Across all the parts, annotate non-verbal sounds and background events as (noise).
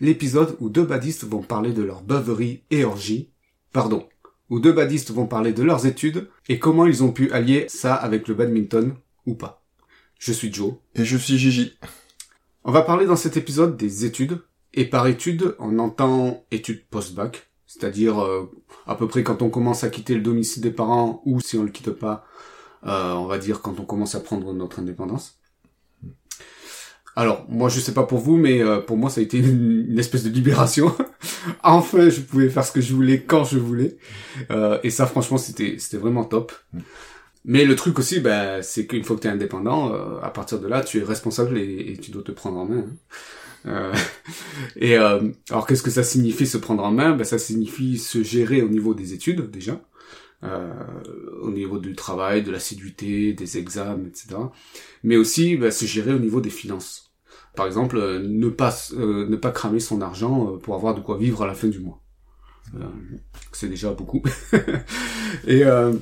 l'épisode où deux badistes vont parler de leur beuverie et orgie, pardon, où deux badistes vont parler de leurs études et comment ils ont pu allier ça avec le badminton ou pas. Je suis Joe. Et je suis Gigi. On va parler dans cet épisode des études, et par études, on entend études post-bac, c'est-à-dire euh, à peu près quand on commence à quitter le domicile des parents, ou si on le quitte pas, euh, on va dire quand on commence à prendre notre indépendance. Alors, moi, je sais pas pour vous, mais euh, pour moi, ça a été une, une espèce de libération. (laughs) enfin, je pouvais faire ce que je voulais quand je voulais. Euh, et ça, franchement, c'était c'était vraiment top. Mais le truc aussi, ben, c'est qu'une fois que tu es indépendant, euh, à partir de là, tu es responsable et, et tu dois te prendre en main. hein. Euh, (laughs) et euh, alors, qu'est-ce que ça signifie se prendre en main? Ben, ça signifie se gérer au niveau des études déjà, au niveau du travail, de l'assiduité, des examens, etc. Mais aussi ben, se gérer au niveau des finances. Par exemple, euh, ne pas euh, ne pas cramer son argent euh, pour avoir de quoi vivre à la fin du mois. Euh, c'est déjà beaucoup. (laughs) et euh,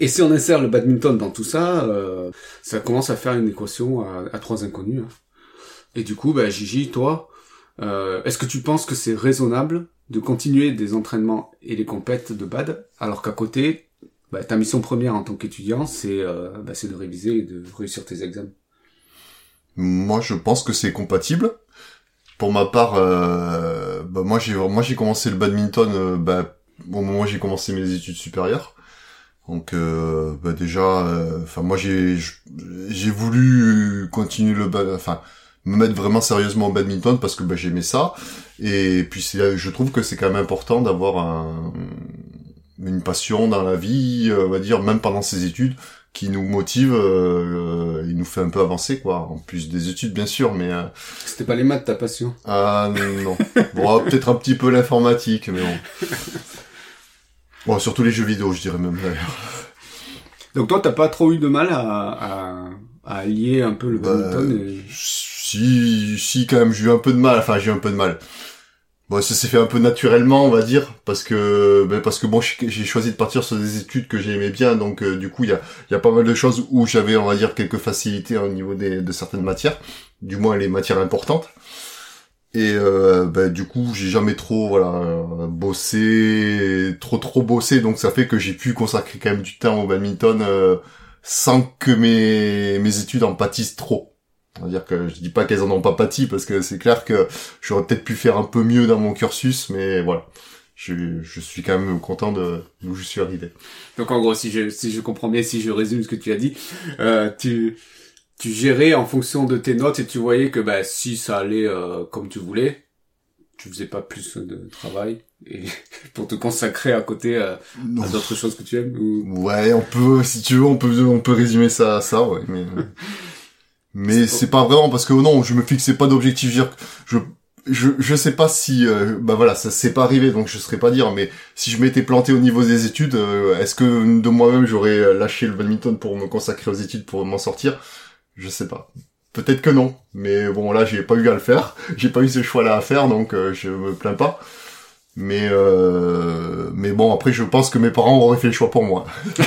et si on insère le badminton dans tout ça, euh, ça commence à faire une équation à, à trois inconnus. hein. Et du coup, bah, Gigi, toi, euh, est-ce que tu penses que c'est raisonnable de continuer des entraînements et les compètes de bad, alors qu'à côté, bah, ta mission première en tant qu'étudiant, c'est euh, bah, de réviser et de réussir tes examens? Moi, je pense que c'est compatible. Pour ma part, euh, bah, moi j'ai commencé le badminton bah, au moment où j'ai commencé mes études supérieures. Donc bah, déjà, enfin moi j'ai j'ai voulu continuer le enfin me mettre vraiment sérieusement au badminton parce que bah, j'aimais ça. Et puis c'est, je trouve que c'est quand même important d'avoir un, une passion dans la vie, euh, on va dire même pendant ses études, qui nous motive, euh, euh, il nous fait un peu avancer quoi. En plus des études bien sûr, mais euh, C'était pas les maths ta passion ah non. Bon, peut-être un petit peu l'informatique, mais bon. Bon, surtout les jeux vidéo, je dirais même d'ailleurs. Donc toi, t'as pas trop eu de mal à, à, à allier un peu le Bah, badminton et... Si, si quand même, j'ai eu un peu de mal. Enfin, j'ai eu un peu de mal. Bon, ça s'est fait un peu naturellement, on va dire, parce que, ben, parce que bon, j'ai choisi de partir sur des études que j'aimais bien, donc euh, du coup, il y a, y a pas mal de choses où j'avais, on va dire, quelques facilités au niveau des, de certaines matières, du moins les matières importantes. Et euh, ben, du coup, j'ai jamais trop, voilà, bossé, trop trop bossé, donc ça fait que j'ai pu consacrer quand même du temps au badminton euh, sans que mes mes études en pâtissent trop. On va dire que je dis pas qu'elles en ont pas pâti parce que c'est clair que j'aurais peut-être pu faire un peu mieux dans mon cursus, mais voilà. Je, je suis quand même content de d'où je suis arrivé. Donc en gros, si je, si je comprends bien, si je résume ce que tu as dit, euh, tu, tu gérais en fonction de tes notes et tu voyais que bah, si ça allait euh, comme tu voulais, tu faisais pas plus de travail et (laughs) pour te consacrer à côté euh, à d'autres choses que tu aimes ou... Ouais, on peut, si tu veux, on peut, on peut résumer ça à ça, ouais, mais, (laughs) mais c'est pas vraiment parce que non, je me fixais pas d'objectif. Je, je, je, sais pas si, euh, bah voilà, ça s'est pas arrivé, donc je saurais pas dire. Mais si je m'étais planté au niveau des études, euh, est-ce que de moi-même j'aurais euh, lâché le badminton pour me consacrer aux études pour m'en sortir? Je sais pas. Peut-être que non, mais bon là j'ai pas eu à le faire, (laughs) j'ai pas eu ce choix-là à faire, donc euh, je me plains pas. Mais euh, mais bon après je pense que mes parents auraient fait le choix pour moi. (laughs)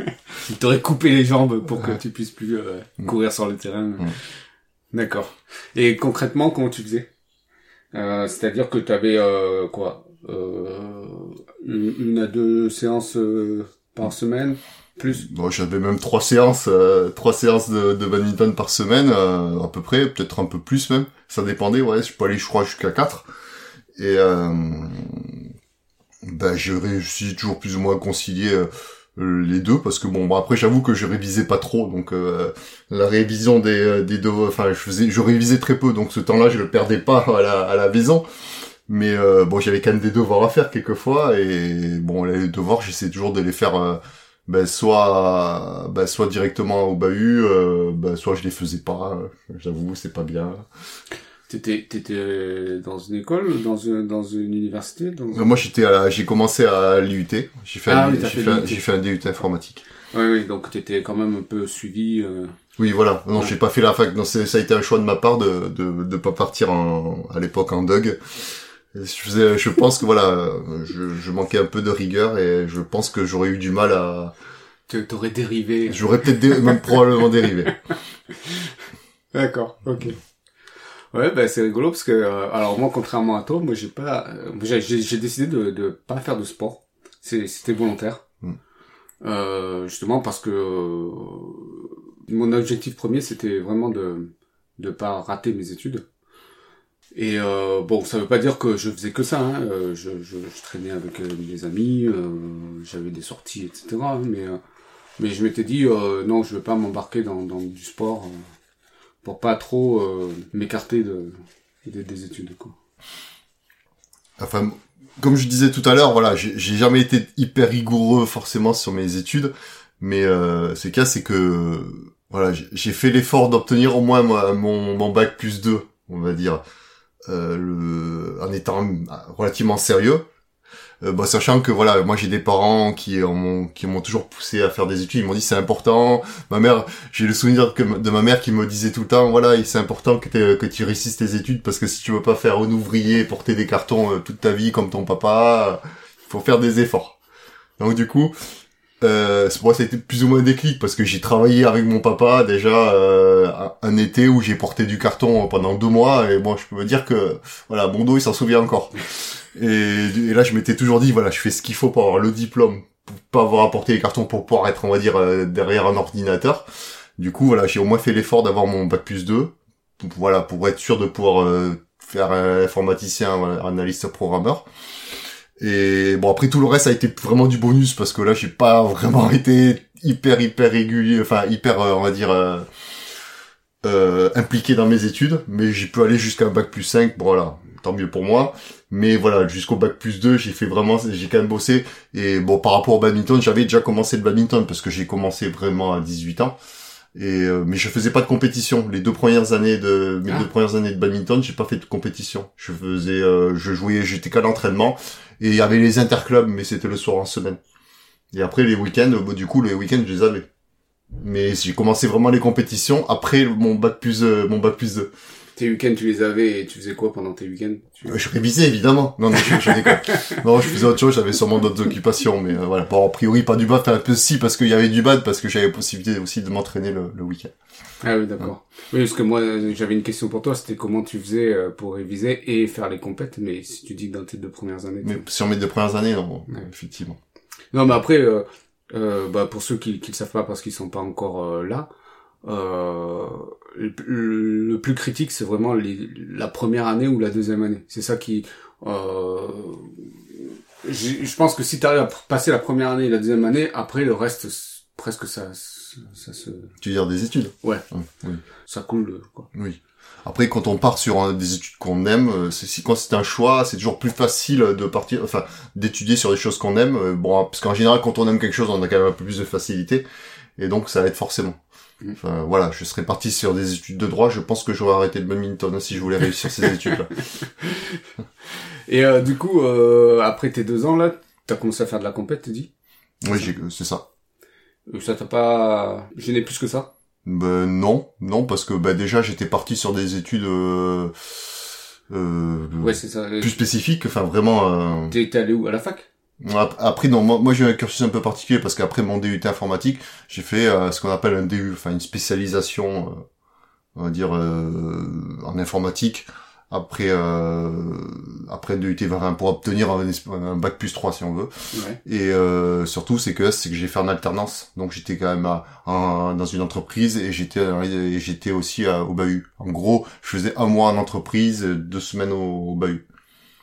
(laughs) Il t'aurait coupé les jambes pour que tu puisses plus euh, courir sur le terrain. D'accord. Et concrètement, comment tu faisais? Euh, C'est-à-dire que tu avais euh, quoi? Euh, une, une à deux séances euh, par semaine? Plus? Bon, j'avais même trois séances, euh, trois séances de, de badminton par semaine, euh, à peu près, peut-être un peu plus même. Ça dépendait, ouais. Je peux aller, je crois, jusqu'à quatre. Et euh, ben, j'ai réussi toujours plus ou moins à concilier euh, les deux parce que bon, bon, après, j'avoue que je révisais pas trop, donc euh, la révision des euh, des deux, enfin, je faisais, je révisais très peu, donc ce temps-là, je le perdais pas (laughs) à la à la maison. Mais euh, bon, j'avais quand même des devoirs à faire quelquefois, et bon, les devoirs, j'essaie toujours de les faire. euh, ben soit ben soit directement au bahut euh, ben soit je les faisais pas euh, j'avoue c'est pas bien T'étais, t'étais dans une école, dans une, dans une université, dans Euh, Moi, j'étais à la- j'ai commencé à l'IUT. J'ai fait, Ah un, oui, t'as j'ai fait fait, un- j'ai fait un DUT informatique. Oui, oui, donc t'étais quand même un peu suivi. euh, Oui, voilà. Non, Ouais. j'ai pas fait la fac. Non, c'est- ça a été un choix de ma part de de, de pas partir en, à l'époque en Doug. Je faisais, je pense que voilà, je, je manquais un peu de rigueur et je pense que j'aurais eu du mal à, T'aurais dérivé. j'aurais peut-être dé- même probablement dérivé. (laughs) D'accord, ok. Ouais, bah c'est rigolo parce que euh, alors moi contrairement à toi, moi j'ai pas, euh, j'ai décidé de de pas faire de sport. C'est- C'était volontaire. Mm. Euh, justement parce que euh, mon objectif premier c'était vraiment de de pas rater mes études. Et euh, bon, ça veut pas dire que je faisais que ça. Hein. Euh, je, je, je traînais avec euh, mes amis, euh, j'avais des sorties, etc. Mais euh, mais je m'étais dit euh, non, je vais pas m'embarquer dans, dans du sport pas trop euh, m'écarter de, des, des études. Quoi. Enfin, comme je disais tout à l'heure, voilà, j'ai jamais été hyper rigoureux forcément sur mes études, mais euh, ce cas, c'est que voilà, j'ai- fait l'effort d'obtenir au moins moi, mon, bac plus 2, on va dire, euh, en étant relativement sérieux. Euh, bah, sachant que voilà, moi j'ai des parents qui m'ont qui m'ont toujours poussé à faire des études. Ils m'ont dit c'est important. Ma mère, j'ai le souvenir de ma mère qui me disait tout le temps voilà, c'est important que que tu réussisses tes études parce que si tu veux pas faire un ouvrier, porter des cartons euh, toute ta vie comme ton papa, il faut faire des efforts. Donc du coup, euh, moi c'était plus ou moins un déclic parce que j'ai travaillé avec mon papa déjà euh, un- été où j'ai porté du carton pendant deux mois et bon je peux me dire que voilà mon dos il s'en souvient encore. Et, et là, je m'étais toujours dit, voilà, je fais ce qu'il faut pour avoir le diplôme, pour pas avoir apporté les cartons pour pouvoir être, on va dire, euh, derrière un ordinateur. Du coup, voilà, j'ai au moins fait l'effort d'avoir mon bac plus 2, pour, voilà, pour être sûr de pouvoir euh, faire un informaticien, voilà, analyste programmeur. Et bon, après tout le reste a été vraiment du bonus parce que là, j'ai pas vraiment (laughs) été hyper hyper régulier, enfin hyper, euh, on va dire. euh, euh, impliqué dans mes études, mais j'ai pu aller jusqu'à un bac plus 5, bon, voilà, tant mieux pour moi. Mais voilà, jusqu'au bac plus 2, j'ai fait vraiment, j'ai quand même bossé. Et bon, par rapport au badminton, j'avais déjà commencé le badminton parce que j'ai commencé vraiment à 18 ans. Et euh, mais je faisais pas de compétition. Les deux premières années de mes Ah. deux premières années de badminton, j'ai pas fait de compétition. Je faisais, euh, je jouais, j'étais qu'à l'entraînement. Et il y avait les interclubs, mais c'était le soir en semaine. Et après les week-ends, bah, du coup les week-ends je les avais. Mais j'ai commencé vraiment les compétitions après mon bac plus euh, mon bac plus 2. Tes week-ends, tu les avais et tu faisais quoi pendant tes week-ends? Tu... Euh, Je révisais évidemment. Non, non, je, je déconne. (laughs) non, je faisais autre chose. J'avais sûrement d'autres occupations, mais euh, voilà. Bon, a priori pas du bad, enfin un peu si parce qu'il y avait du bad parce que j'avais possibilité aussi de m'entraîner le, le week-end. Ah oui, d'accord. Oui, parce que moi, j'avais une question pour toi, c'était comment tu faisais euh, pour réviser et faire les compètes, mais si tu dis que dans tes deux premières années... Mais sur mes deux premières années, non, Ouais. effectivement. Non, mais après, euh, euh, bah, pour ceux qui ne le savent pas parce qu'ils sont pas encore là, le, le plus critique, c'est vraiment les, la première année ou la deuxième année. C'est ça qui... Euh, je pense que si tu arrives à passer la première année et la deuxième année, après le reste, presque ça, ça, se, Tu veux dire des études Ouais. Oui. ça coule, euh, quoi. Oui. Après, quand on part sur des études qu'on aime, euh, c'est si quand c'est un choix, c'est toujours plus facile de partir, enfin, d'étudier sur des choses qu'on aime. euh, Bon, parce qu'en général, quand on aime quelque chose, on a quand même un peu plus de facilité, et donc ça aide forcément. Mm. Enfin, voilà, je serais parti sur des études de droit, je pense que j'aurais arrêté le badminton hein, si je voulais réussir ces études-là. (laughs) Et euh, du coup, euh, après tes deux ans, là, t'as commencé à faire de la compète, t'as dit? Oui, j'ai- c'est ça. Euh, Ça t'a pas gêné plus que ça? Ben non, non, parce que ben, déjà j'étais parti sur des études euh, euh, Ouais, c'est ça. plus spécifiques, enfin vraiment. euh, T'es allé où? À la fac? Après, non, moi, moi j'ai eu un cursus un peu particulier parce qu'après mon DUT informatique, j'ai fait euh, ce qu'on appelle un DU, enfin une spécialisation, euh, on va dire, euh, en informatique. Après, euh, après DUT Varin pour obtenir un, bac plus 3 si on veut. Ouais. Et euh, surtout, c'est que c'est que j'ai fait en alternance. Donc j'étais quand même à- en- dans une entreprise et j'étais et j'étais aussi à- au bahut. En gros, je faisais un mois en entreprise, deux semaines au, au bahut.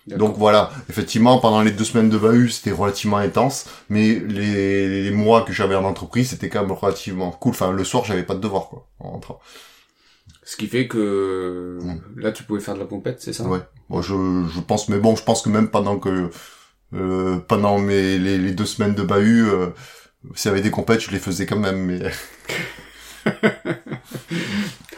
Donc voilà, effectivement, pendant les deux semaines de bahut, c'était relativement intense, mais les, les mois que j'avais en entreprise, c'était quand même relativement cool. Enfin, le soir, j'avais pas de devoir, quoi, en rentrant. Ce qui fait que là, tu pouvais faire de la compète, c'est ça? Ouais. Bon, je, je pense, mais bon, je pense que même pendant que, euh, pendant mes, les, les deux semaines de bahut, euh, s'il y avait des compètes, je les faisais quand même, mais... (laughs) (laughs)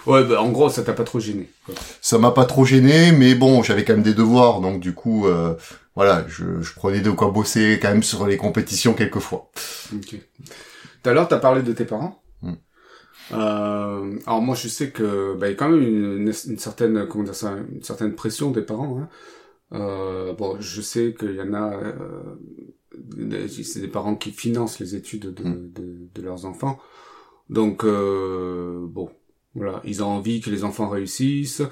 Ouais, bah, en gros, ça t'a pas trop gêné. quoi. Ça m'a pas trop gêné, mais bon, j'avais quand même des devoirs, donc du coup, euh, voilà, je, je prenais de quoi bosser quand même sur les compétitions quelquefois. Ok. Tout à l'heure, t'as parlé de tes parents. Mm. Euh, alors moi, je sais que bah, il y a quand même une, une certaine, comment dire ça, une certaine pression des parents. Hein. Euh, bon, je sais qu'il y en a, euh, c'est des parents qui financent les études de, Mm. de, de leurs enfants. Donc euh, bon, voilà, ils ont envie que les enfants réussissent,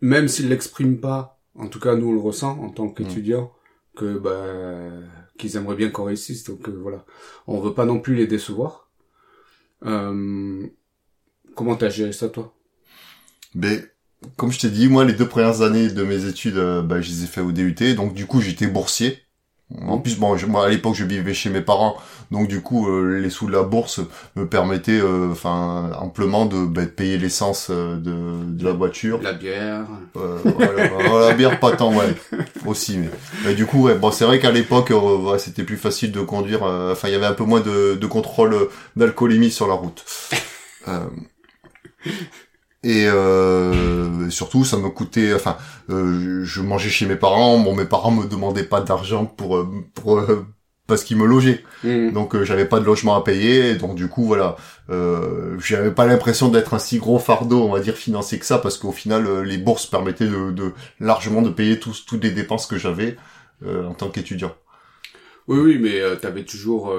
même s'ils l'expriment pas. En tout cas, nous on le ressent en tant qu'étudiants que bah qu'ils aimeraient bien qu'on réussisse. Donc euh, voilà, on veut pas non plus les décevoir. Euh, comment t'as géré ça toi? Mais comme je t'ai dit, moi, les deux premières années de mes études, euh, bah, je les ai fait au DUT, donc du coup, j'étais boursier. En plus, bon, je- moi, à l'époque, je vivais chez mes parents, donc du coup, euh, les sous de la bourse me permettaient, euh, enfin, amplement de, bah, de payer l'essence euh, de, de la voiture. La bière. Euh, voilà, (laughs) la bière, pas tant, ouais, aussi. Mais, mais du coup, ouais, bon, c'est vrai qu'à l'époque, ouais, c'était plus facile de conduire. euh, Enfin, il y avait un peu moins de, de contrôle d'alcoolémie sur la route. (laughs) Et euh, surtout, ça me coûtait. Enfin, euh, je mangeais chez mes parents. Bon, mes parents me demandaient pas d'argent pour euh, pour euh, parce qu'ils me logeaient. Mm. Donc euh, j'avais pas de logement à payer, donc du coup voilà, euh, j'avais pas l'impression d'être un si gros fardeau, on va dire financier que ça, parce qu'au final les bourses permettaient de, de largement de payer tous toutes les dépenses que j'avais euh, en tant qu'étudiant. Oui, oui, mais euh, t'avais toujours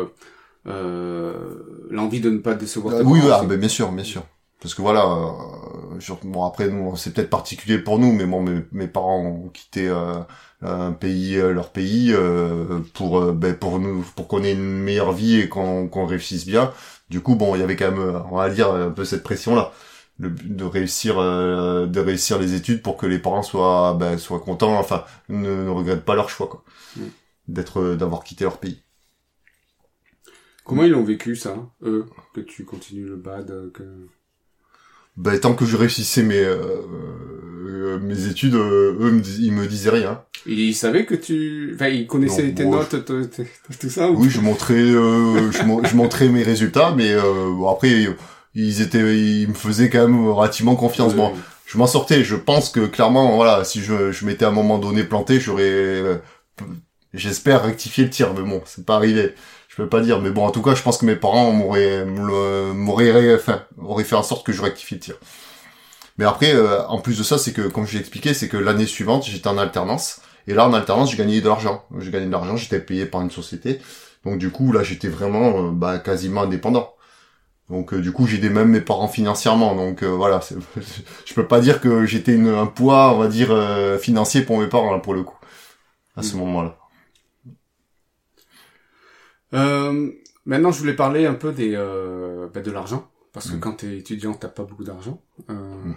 l'envie de ne pas décevoir tes oui, parents ah, bien sûr, bien sûr. Parce que voilà, euh, bon après nous, c'est peut-être particulier pour nous, mais bon, mes, mes parents ont quitté euh, un pays, euh, leur pays, euh, pour euh, ben, pour nous, pour qu'on ait une meilleure vie et qu'on qu'on réussisse bien. Du coup, bon, il y avait quand même, euh, on va dire, un peu cette pression là, le de réussir, euh, de réussir les études pour que les parents soient, ben, soient contents, enfin, ne, ne regrettent pas leur choix, quoi, Mm. d'être, d'avoir quitté leur pays. Comment ils ont vécu ça, eux, que tu continues le bad, que... Ben, tant que je réussissais mes euh, euh, mes études, euh, eux me dis- ils me disaient rien. Ils savaient que tu... Enfin, ils connaissaient Non, tes notes, t- tout ça ou... Oui, je montrais euh, je, mon- je montrais mes résultats, mais euh, bon, après ils étaient ils me faisaient quand même relativement confiance. Bon, je m'en sortais. Je pense que clairement, voilà, si je je m'étais à un moment donné planté, j'aurais j'espère rectifier le tir, mais bon, c'est pas arrivé. Je peux pas dire, mais bon, en tout cas, je pense que mes parents m'auraient m'auraient enfin, auraient fait en sorte que je rectifie le tir. Mais après, euh, en plus de ça, c'est que, comme je l'ai expliqué, c'est que l'année suivante, j'étais en alternance. Et là, en alternance, j'ai gagné de l'argent. J'ai gagné de l'argent, j'étais payé par une société. Donc, du coup, là, j'étais vraiment, euh, bah, quasiment indépendant. Donc, euh, du coup, j'aidais même mes parents financièrement. Donc, euh, voilà, (laughs) je peux pas dire que j'étais un poids, on va dire, euh, financier pour mes parents, là, pour le coup. À ce Mm. moment-là. Euh, maintenant, je voulais parler un peu des, euh, bah, de l'argent, parce que Mm. quand t'es étudiant, t'as pas beaucoup d'argent. Euh, Mm.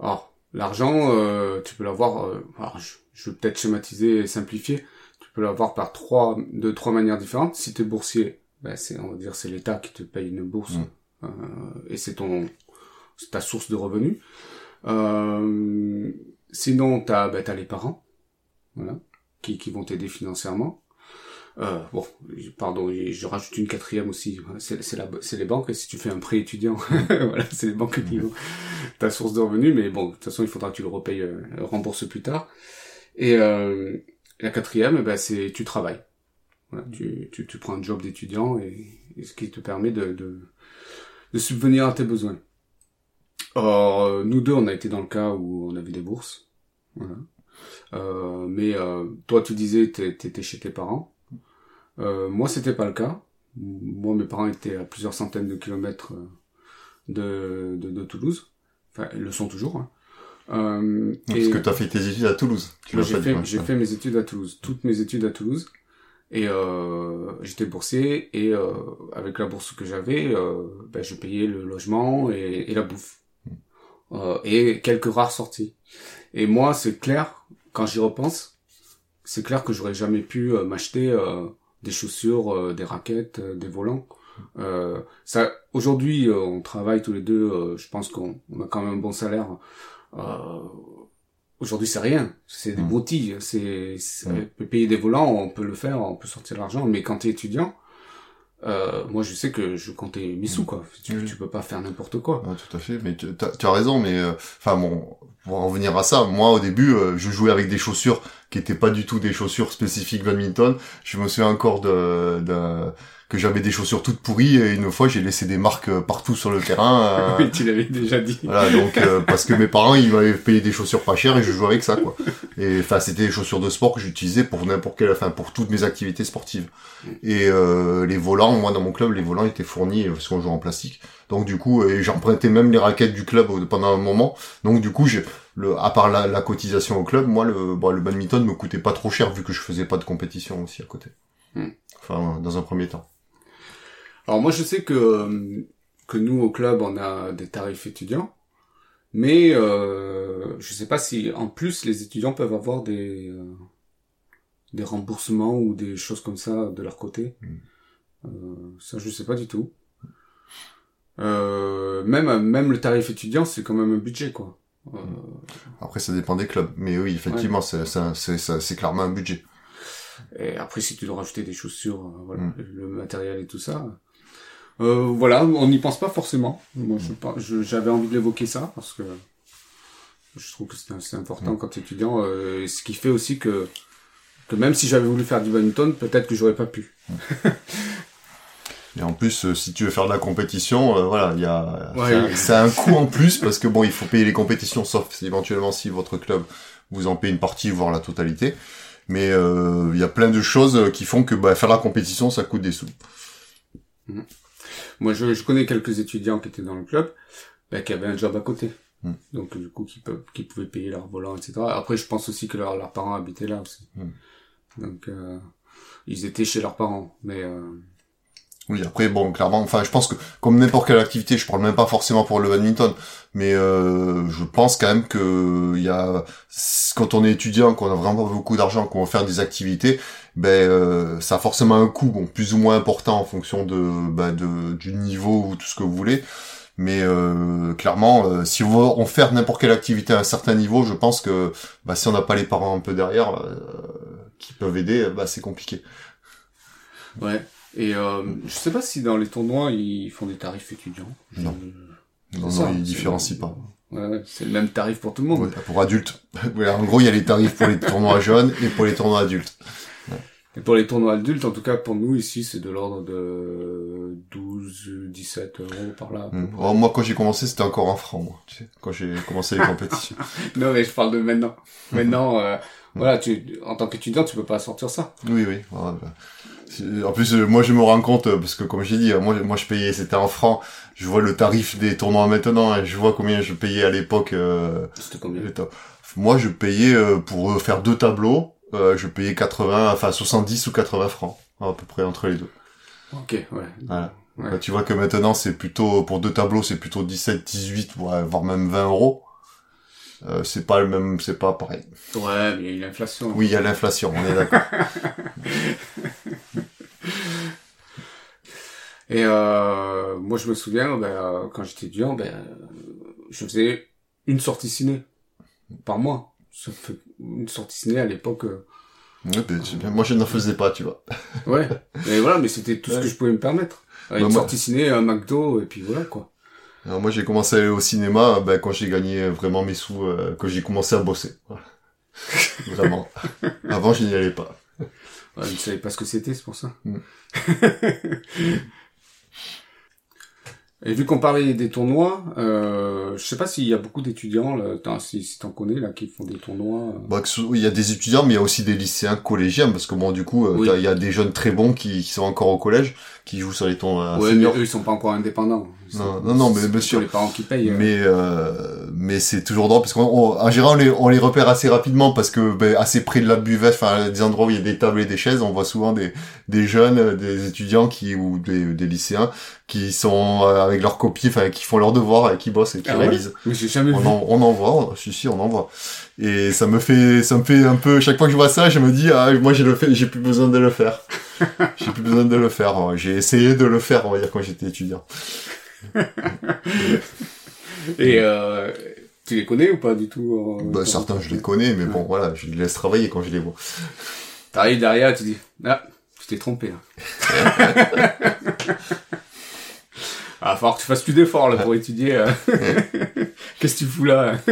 Alors, l'argent, euh, tu peux l'avoir. euh, alors, je, je vais peut-être schématiser et simplifier. Tu peux l'avoir par trois, de trois manières différentes. Si t'es boursier, bah, c'est, on va dire, c'est l'État qui te paye une bourse, Mm. euh, et c'est ton, c'est ta source de revenus. Euh, sinon, t'as, bah, t'as les parents, voilà, qui, qui vont t'aider financièrement. Euh, bon, pardon, je rajoute une quatrième aussi. C'est c'est la, c'est les banques. Si tu fais un prêt étudiant, (laughs) voilà, c'est les banques qui vont ta source de revenus. Mais bon, de toute façon, il faudra que tu le repayes, euh, rembourses plus tard. Et euh, la quatrième, eh ben, c'est tu travailles. Voilà, tu, tu, tu prends un job d'étudiant et, et ce qui te permet de, de, de subvenir à tes besoins. Or, euh, nous deux, on a été dans le cas où on avait des bourses. Voilà. Euh, mais euh, toi, tu disais t'étais chez tes parents. Euh, moi, c'était pas le cas. Moi, mes parents étaient à plusieurs centaines de kilomètres euh, de, de, de Toulouse. Enfin, ils le sont toujours. Hein. Euh, Parce et- que t'as fait tes études à Toulouse. Tu j'ai fait, ouais. j'ai fait mes études à Toulouse, toutes mes études à Toulouse. Et euh, j'étais boursier et euh, avec la bourse que j'avais, euh, ben, je payais le logement et, et la bouffe. Euh, et quelques rares sorties. Et moi, c'est clair, quand j'y repense, c'est clair que j'aurais jamais pu m'acheter euh, des chaussures, euh, des raquettes, euh, des volants. Euh, ça, aujourd'hui, euh, on travaille tous les deux. euh, je pense qu'on on a quand même un bon salaire. Euh, aujourd'hui, c'est rien. C'est des Mm. broutilles. C'est, Mm. on peut payer des volants, on peut le faire, on peut sortir de l'argent. Mais quand t'es étudiant, euh, moi je sais que je comptais mes sous quoi. Tu, Oui. tu peux pas faire n'importe quoi. Ouais, tout à fait, mais tu as, as raison, mais euh, enfin bon, pour en revenir à ça, moi au début, euh, je jouais avec des chaussures qui étaient pas du tout des chaussures spécifiques badminton. Je me souviens encore de, de que j'avais des chaussures toutes pourries et une fois j'ai laissé des marques euh, partout sur le terrain. (laughs) euh, Oui, tu l'avais déjà dit. Voilà, donc euh, parce que mes parents ils m'avaient payé des chaussures pas chères et je jouais avec ça quoi. Et enfin c'était des chaussures de sport que j'utilisais pour n'importe quelle, enfin pour toutes mes activités sportives. Et euh, les volants, moi dans mon club les volants étaient fournis euh, parce qu'on joue en plastique. Donc du coup euh, et j'empruntais même les raquettes du club au- pendant un moment. Donc du coup j'ai le à part la, la cotisation au club, moi le bon, le badminton me coûtait pas trop cher vu que je faisais pas de compétition aussi à côté. Hmm. Enfin dans un premier temps. Alors moi je sais que que nous au club on a des tarifs étudiants, mais euh, je sais pas si en plus les étudiants peuvent avoir des euh, des remboursements ou des choses comme ça de leur côté. Euh, ça je sais pas du tout. Euh, même même le tarif étudiant c'est quand même un budget quoi. Euh, Après ça dépend des clubs, mais oui effectivement c'est clairement un budget. Et après, si tu dois rajouter des chaussures, euh, voilà, Mm. le matériel et tout ça. Euh, voilà, on n'y pense pas forcément. Moi, je je- j'avais envie de l'évoquer ça parce que je trouve que c'est important quand tu es étudiant. euh, ce qui fait aussi que que même si j'avais voulu faire du badminton, peut-être que j'aurais pas pu. (laughs) Et en plus, euh, si tu veux faire de la compétition, euh, voilà, il y a, Ouais. c'est un- coût en plus parce que bon, il faut payer les compétitions, sauf éventuellement si votre club vous en paye une partie, voire la totalité. Mais euh, il y a plein de choses qui font que bah, faire la compétition, ça coûte des sous. Moi, je, je connais quelques étudiants qui étaient dans le club, bah, qui avaient un job à côté. Mm. Donc, du coup, qui, peuvent, qui pouvaient payer leur volant, etc. Après, je pense aussi que leur- leurs parents habitaient là aussi. Mm. Donc, euh, ils étaient chez leurs parents. Mais, euh, Oui, après, bon, clairement, enfin, je pense que comme n'importe quelle activité, je parle même pas forcément pour le badminton, mais euh, je pense quand même que il y a, quand on est étudiant, qu'on a vraiment beaucoup d'argent, qu'on va faire des activités, ben, euh, ça a forcément un coût, bon, plus ou moins important en fonction de, ben, de du niveau ou tout ce que vous voulez. Mais euh, clairement, euh, si on veut faire n'importe quelle activité à un certain niveau, je pense que bah, si on n'a pas les parents un peu derrière euh, qui peuvent aider, bah, c'est compliqué. ouais. Et euh, je sais pas si dans les tournois, ils font des tarifs étudiants. Je- Non. Non, ça, non, ils différencient pas. Ouais, c'est le même tarif pour tout le monde. Ouais, pour adultes. (laughs) Ouais, en gros, il y a les tarifs pour les tournois (laughs) jeunes et pour les tournois adultes. Et pour les tournois adultes, en tout cas pour nous ici, c'est de l'ordre de 12, 17 euros par là. Mm. Oh, moi, quand j'ai commencé, c'était encore un franc, moi. Tu sais, quand j'ai commencé les compétitions. (laughs) Non, mais je parle de maintenant. Maintenant, euh, voilà, tu, en tant qu'étudiant, tu peux pas sortir ça. oui, oui. En plus, euh, moi, je me rends compte, euh, parce que comme j'ai dit, euh, moi, moi, je payais, c'était en francs. Je vois le tarif des tournois maintenant, et je vois combien je payais à l'époque. euh, C'était combien Moi, je payais euh, pour faire deux tableaux, euh, je payais 80, enfin 70 ou 80 francs, à peu près entre les deux. Ok, ouais. Voilà. Ouais. Bah, tu vois que maintenant, c'est plutôt, pour deux tableaux, c'est plutôt 17, 18, ouais, voire même 20 euros. Euh, c'est pas le même, c'est pas pareil. Ouais, mais il y a eu l'inflation. Oui, il y a l'inflation, on est d'accord. (laughs) Et euh, moi, je me souviens, ben, euh, quand j'étais étudiant, ben, je faisais une sortie ciné par mois. Ça fait une sortie ciné à l'époque. Ouais, ben. Moi, je n'en faisais pas, tu vois. Ouais. mais voilà, mais c'était tout ce que je pouvais me permettre. Ouais, une moi- sortie ciné, un McDo, et puis voilà, quoi. Alors, moi, j'ai commencé à aller au cinéma, ben, quand j'ai gagné vraiment mes sous, euh, quand j'ai commencé à bosser. Vraiment. (laughs) Avant, je n'y allais pas. Ouais, je ne savais pas ce que c'était, c'est pour ça. Mm. (laughs) Et vu qu'on parlait des tournois, euh, je sais pas s'il y a beaucoup d'étudiants, là, si, si t'en connais, là, qui font des tournois. euh. Bah, il y a des étudiants, mais il y a aussi des lycéens collégiens, parce que bon, du coup, euh, Oui. il y a des jeunes très bons qui, qui sont encore au collège, qui jouent sur les tournois ouais, mais seniors. eux, ils sont pas encore indépendants. Non, non, non, mais bien sûr. les parents qui payent. euh. Mais euh, mais c'est toujours drôle parce qu'en général on les, on les repère assez rapidement parce que ben, assez près de la buvette, enfin des endroits où il y a des tables et des chaises, on voit souvent des des jeunes, euh, des étudiants qui ou des, des lycéens qui sont euh, avec leurs copies, enfin qui font leurs devoirs et qui bossent et qui Ouais révisent. Mais j'ai jamais On vu. en, on en voit, si si on en voit. Et ça me fait ça me fait un peu chaque fois que je vois ça, je me dis ah moi j'ai le fait, j'ai plus besoin de le faire. (laughs) j'ai plus besoin de le faire. J'ai essayé de le faire, on va dire quand j'étais étudiant. (laughs) Et euh, tu les connais ou pas du tout euh, Bah, ton- certains je les connais, mais bon voilà, je les laisse travailler quand je les vois. T'arrives derrière, tu dis, ah, t'es trompé. Hein. (laughs) ah, va falloir que tu fasses plus d'efforts là pour étudier. euh. (laughs) Qu'est-ce que tu fous là? (laughs)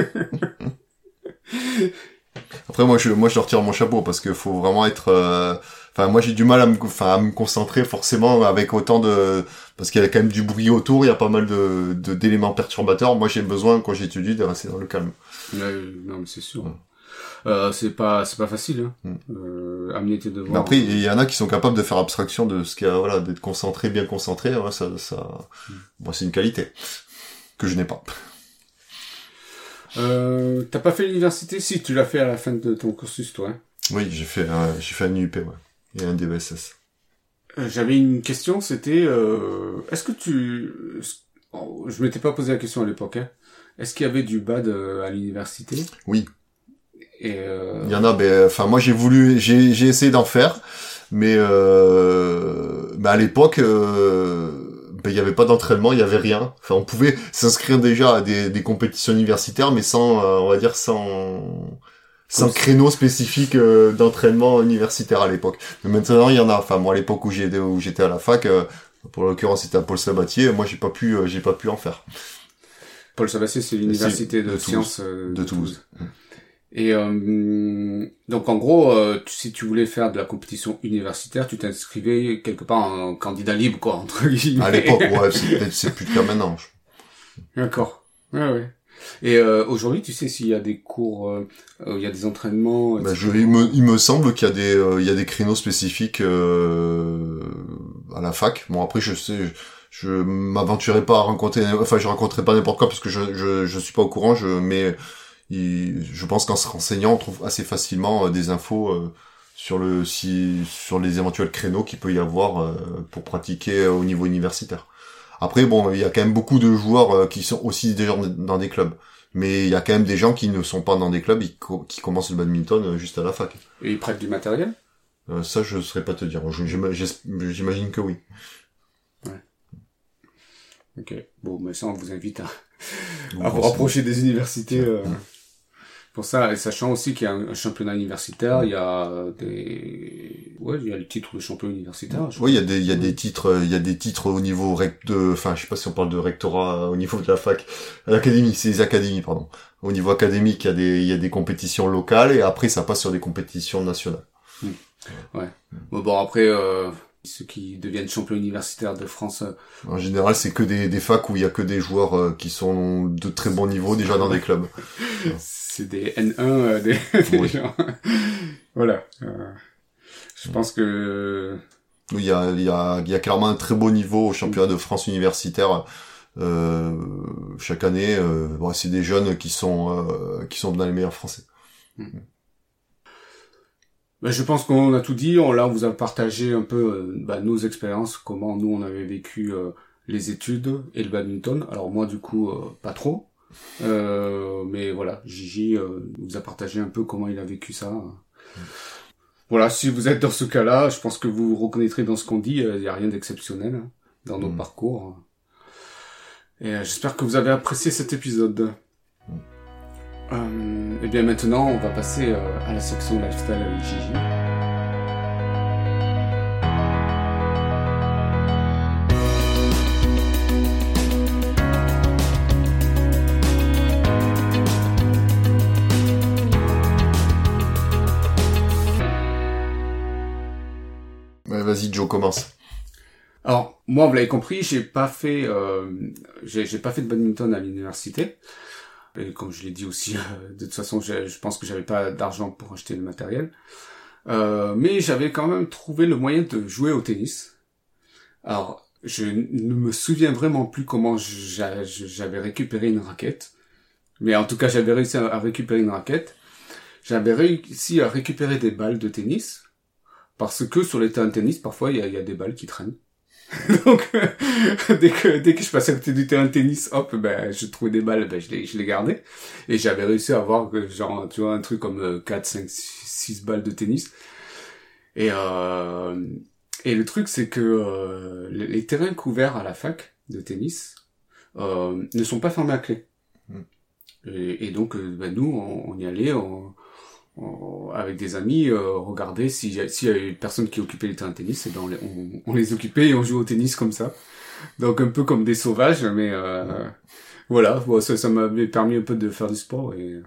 Après, moi, je, moi, je retire mon chapeau parce qu'il faut vraiment être. euh, Enfin, moi, j'ai du mal à me, enfin, à me concentrer forcément avec autant de, parce qu'il y a quand même du bruit autour, il y a pas mal de d'éléments perturbateurs. Moi, j'ai besoin quand j'étudie de rester dans le calme. Non, mais c'est sûr. Ouais. Euh, c'est pas, c'est pas facile. Hein. Mm. Euh, amener tes devoirs. Mais après, il y en a qui sont capables de faire abstraction de ce qu'il y a, voilà, d'être concentré, bien concentré. Ouais, ça, ça, moi, c'est une qualité que je n'ai pas. Euh, t'as pas fait l'université? Si, tu l'as fait à la fin de ton cursus, toi. hein. Oui, j'ai fait, un- j'ai fait un UP, ouais, et un DVSS. Euh, J'avais une question, c'était, euh, est-ce que tu, oh, je m'étais pas posé la question à l'époque. Hein. Est-ce qu'il y avait du bad euh, à l'université? Oui. Et euh, Il y en a, ben, enfin, moi, j'ai voulu, j'ai, j'ai essayé d'en faire, mais, euh, mais à l'époque, euh, ben, il y avait pas d'entraînement, il y avait rien. Enfin, on pouvait s'inscrire déjà à des, des compétitions universitaires, mais sans, euh, on va dire, sans, sans créneau spécifique euh, d'entraînement universitaire à l'époque. Mais maintenant, il y en a. Enfin, moi, à l'époque où j'étais, où j'étais à la fac, euh, pour l'occurrence, c'était à Paul Sabatier. Moi, j'ai pas pu, euh, j'ai pas pu en faire. Paul Sabatier, c'est l'université de, de sciences De Toulouse. Et euh, donc en gros, euh, si tu voulais faire de la compétition universitaire, tu t'inscrivais quelque part en candidat libre, quoi, entre guillemets. À l'époque, ouais, c'est c'est plus cas maintenant. D'accord. Ouais, ouais. Et euh, aujourd'hui, tu sais s'il y a des cours, euh, euh, il y a des entraînements. Bah, je, il, me, il me semble qu'il y a des euh, il y a des créneaux spécifiques euh, à la fac. Bon après je sais je, je m'aventurerai pas à rencontrer enfin je rencontrerai pas n'importe quoi parce que je je je suis pas au courant je mais il- je pense qu'en se renseignant on trouve assez facilement euh, des infos euh, sur le si sur les éventuels créneaux qu'il peut y avoir euh, pour pratiquer au niveau universitaire. Après bon, il y a quand même beaucoup de joueurs qui sont aussi déjà dans des clubs. Mais il y a quand même des gens qui ne sont pas dans des clubs, qui commencent le badminton juste à la fac. Et ils prêtent du matériel? Euh, ça, je saurais pas te dire. J'imagine que oui. Ok. Bon, mais ça, on vous invite à, Vous à vous pensez- rapprocher des universités. euh, Ouais. (laughs) Pour ça, et sachant aussi qu'il y a un, un championnat universitaire, il y a des, ouais, il y a le titre de champion universitaire. Oui, il y a des, il y a des titres, euh, il y a des titres au niveau rec de, enfin, je sais pas si on parle de rectorat euh, au niveau de la fac, l'académie, c'est les académies, pardon. Au niveau académique, il y a des, il y a des compétitions locales et après, ça passe sur des compétitions nationales. Bon, bon, après, euh, ceux qui deviennent champions universitaires de France, euh, En général, c'est que des, des facs où il y a que des joueurs euh, qui sont de très bon niveau déjà dans des clubs. (laughs) c'est des N1, euh, des, (laughs) des Oui. gens. voilà. euh, je pense que il y a, il y a, il y a clairement un très beau niveau au championnat de France universitaire. Euh, chaque année, euh, bon, c'est des jeunes qui sont, euh, qui sont dans les meilleurs français. Ben, je pense qu'on a tout dit. On, là, on vous a partagé un peu euh, bah, nos expériences, comment nous on avait vécu euh, les études et le badminton. Alors moi, du coup, euh, pas trop. Mais voilà, Gigi vous a partagé un peu comment il a vécu ça. Voilà, si vous êtes dans ce cas-là, je pense que vous vous reconnaîtrez dans ce qu'on dit. Il n'y a rien d'exceptionnel hein, dans nos Mm. parcours. Et j'espère que vous avez apprécié cet épisode. Euh, et bien maintenant, on va passer euh, à la section lifestyle avec Gigi. Vas-y, Joe, commence. Alors, moi, vous l'avez compris, j'ai pas fait, euh, j'ai pas fait de badminton à l'université. Et comme je l'ai dit aussi, (laughs) euh, de toute façon, je, je pense que j'avais pas d'argent pour acheter le matériel. Euh, mais j'avais quand même trouvé le moyen de jouer au tennis. Alors, je ne me souviens vraiment plus comment j'a- j'avais récupéré une raquette. Mais en tout cas, j'avais réussi à récupérer une raquette. J'avais réussi à récupérer des balles de tennis. Parce que sur les terrains de tennis, parfois, il y y a des balles qui traînent. (laughs) Donc, dès que, dès que je passais à côté du terrain de tennis, hop, ben, je trouvais des balles, ben, je les, je les gardais. Et j'avais réussi à avoir, euh, genre, tu vois, un truc comme euh, 4, 5, 6 balles de tennis. Et, euh, et le truc, c'est que euh, les, terrains couverts à la fac de tennis euh, ne sont pas fermés à clé. Mm. Et, et donc, euh, ben, nous, on, on y allait, on- avec des amis, euh, regarder s'il y, a- s'il y a une personne qui occupait les terrains de tennis, et ben on, les- on, on les occupait et on jouait au tennis comme ça. Donc un peu comme des sauvages, mais euh, voilà, bon, ça, ça m'avait permis un peu de faire du sport et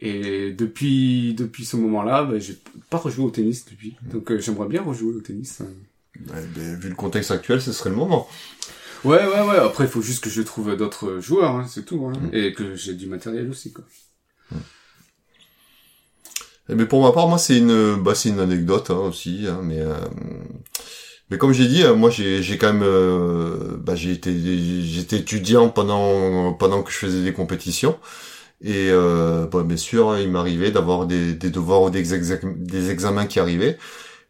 et depuis depuis ce moment-là, ben, j'ai pas rejoué au tennis depuis. Donc euh, j'aimerais bien rejouer au tennis. Ouais, ben, vu le contexte actuel, ce serait le moment. Ouais, ouais, ouais. Après, il faut juste que je trouve d'autres joueurs, hein, c'est tout, hein. Mm. et que j'ai du matériel aussi, quoi. Ben, pour ma part, moi, c'est une, bah, c'est une anecdote hein, aussi, hein, mais, euh, mais comme j'ai dit, euh, moi, j'ai, j'ai quand même, euh, bah, j'ai été, j'étais étudiant pendant, pendant que je faisais des compétitions, et euh, bah, bien sûr, hein, il m'arrivait d'avoir des, des devoirs ou des, des examens qui arrivaient,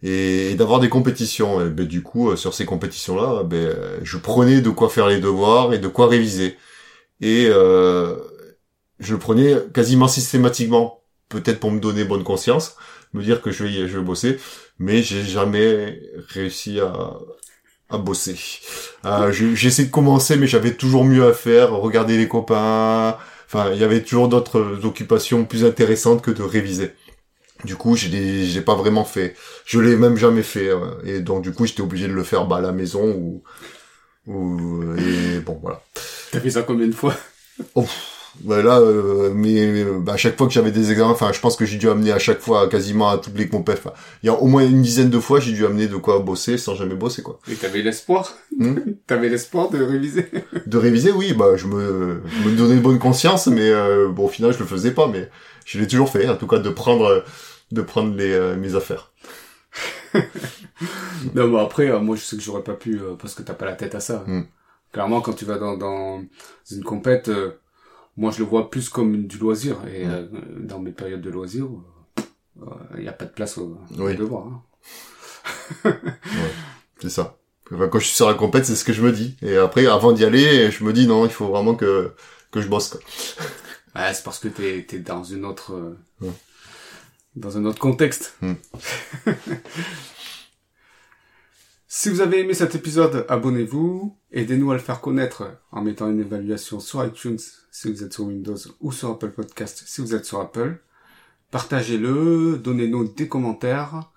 et, d'avoir des compétitions. Et ben, du coup, euh, sur ces compétitions-là, ben, je prenais de quoi faire les devoirs et de quoi réviser, et euh, je prenais quasiment systématiquement peut-être pour me donner bonne conscience, me dire que je vais, je vais bosser, mais j'ai jamais réussi à, à bosser. Euh, j'ai j'ai essayé de commencer, mais j'avais toujours mieux à faire, regarder les copains, enfin, il y avait toujours d'autres occupations plus intéressantes que de réviser. Du coup, je l'ai j'ai pas vraiment fait. Je l'ai même jamais fait, euh, et donc du coup, j'étais obligé de le faire bah, à la maison ou, ou et bon voilà. T'as fait ça combien de fois? Ouais, là, euh, mais euh, bah, à chaque fois que j'avais des examens, enfin, je pense que j'ai dû amener à chaque fois, quasiment à toutes les compètes. Il y a au moins une dizaine de fois, j'ai dû amener de quoi bosser sans jamais bosser, quoi. Et t'avais l'espoir Hmm. (laughs) T'avais l'espoir de réviser De réviser, oui, bah, je me, je me donnais une bonne conscience, mais euh, bon, au final, je le faisais pas, mais je l'ai toujours fait, en tout cas, de prendre, de prendre les, euh, mes affaires. (laughs) Non, mais après, euh, moi, je sais que j'aurais pas pu, euh, parce que t'as pas la tête à ça. Hmm. Clairement, quand tu vas dans, dans une compète, euh, moi, je le vois plus comme du loisir. Et euh, dans mes périodes de loisirs, il n'y a pas de place au, au Oui. devoir. hein. (laughs) C'est ça. Enfin, quand je suis sur la compète, c'est ce que je me dis. Et après, avant d'y aller, je me dis, non, il faut vraiment que, que je bosse, quoi. (laughs) Ouais, c'est parce que t'es es dans une autre... euh, Ouais. Dans un autre contexte. Hmm. (laughs) si vous avez aimé cet épisode, abonnez-vous. Aidez-nous à le faire connaître en mettant une évaluation sur iTunes si vous êtes sur Windows ou sur Apple Podcast si vous êtes sur Apple. Partagez-le, donnez-nous des commentaires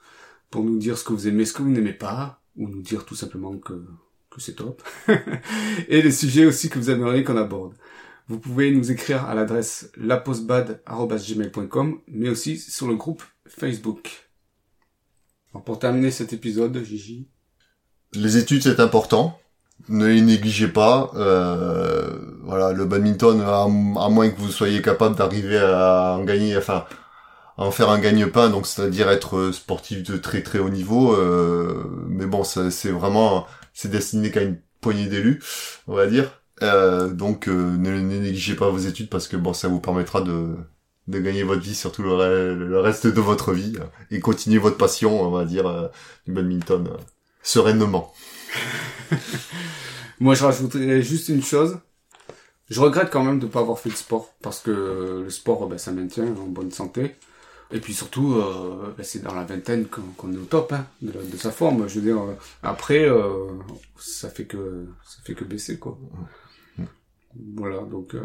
pour nous dire ce que vous aimez, ce que vous n'aimez pas, ou nous dire tout simplement que, que c'est top. (laughs) Et les sujets aussi que vous aimeriez qu'on aborde. Vous pouvez nous écrire à l'adresse lapostbad.gmail.com, mais aussi sur le groupe Facebook. Alors pour terminer cet épisode, Gigi, Les études, c'est important. Ne les négligez pas. Euh, voilà, le badminton, à, moins que vous soyez capable d'arriver à en gagner, enfin, à en faire un gagne-pain, donc c'est-à-dire être sportif de très très haut niveau. euh, mais bon, c'est vraiment, c'est destiné qu'à une poignée d'élus, on va dire. Euh, donc, euh, ne, ne négligez pas vos études parce que bon, ça vous permettra de de gagner votre vie, surtout le, le reste de votre vie, et continuer votre passion, on va dire, euh, du badminton euh, sereinement. (laughs) moi je rajouterais juste une chose. Je regrette quand même de pas avoir fait de sport, parce que le sport, ben, ça maintient en bonne santé. Et puis surtout, euh, ben, c'est dans la vingtaine qu'on est au top hein, de, sa forme. Je veux dire, euh, après, euh, ça fait que ça fait que baisser quoi. Voilà, donc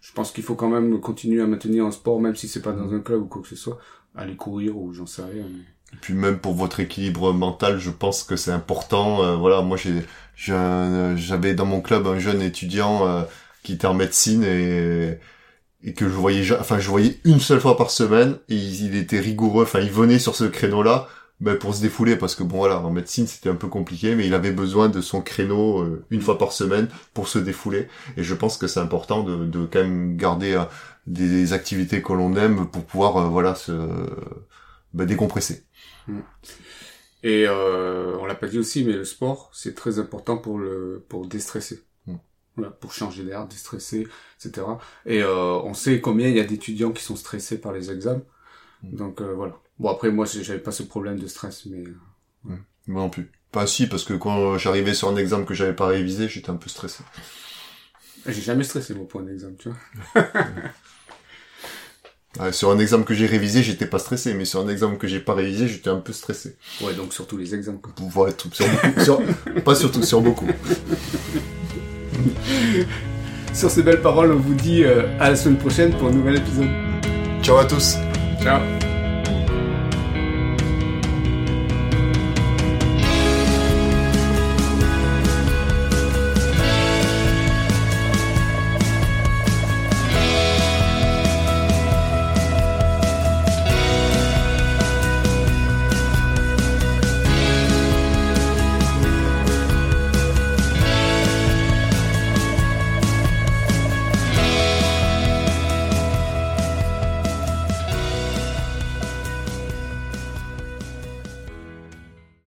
je pense qu'il faut quand même continuer à maintenir un sport, même si c'est pas dans un club ou quoi que ce soit, aller courir ou j'en sais rien. Et puis même pour votre équilibre mental, je pense que c'est important. Euh, voilà, moi j'ai, un- j'avais dans mon club un jeune étudiant euh, qui était en médecine et et que je voyais, enfin je voyais une seule fois par semaine et il, était rigoureux. Enfin, il venait sur ce créneau-là. Ben, pour se défouler parce que bon voilà en médecine c'était un peu compliqué mais il avait besoin de son créneau euh, une fois par semaine pour se défouler et je pense que c'est important de, de quand même garder euh, des activités que l'on aime pour pouvoir euh, voilà se ben, décompresser Et euh, on l'a pas dit aussi, mais le sport, c'est très important pour le pour déstresser. Mm. Voilà, pour changer d'air, déstresser, etc. Et euh, on sait combien il y a d'étudiants qui sont stressés par les examens. Mm. Donc euh, voilà. Bon après moi j'avais pas ce problème de stress, mais euh, Moi non plus. Pas si, parce que quand j'arrivais sur un examen que j'avais pas révisé, j'étais un peu stressé. j'ai jamais stressé moi pour un examen, tu vois. (laughs) Ouais, sur un examen que j'ai révisé, j'étais pas stressé, mais sur un examen que j'ai pas révisé, j'étais un peu stressé. Ouais donc sur tous les examens. Quoi. Être sur beaucoup, sur- pas sur tout, sur beaucoup. (laughs) Sur ces belles paroles, on vous dit euh, à la semaine prochaine pour un nouvel épisode. Ciao à tous! Ciao.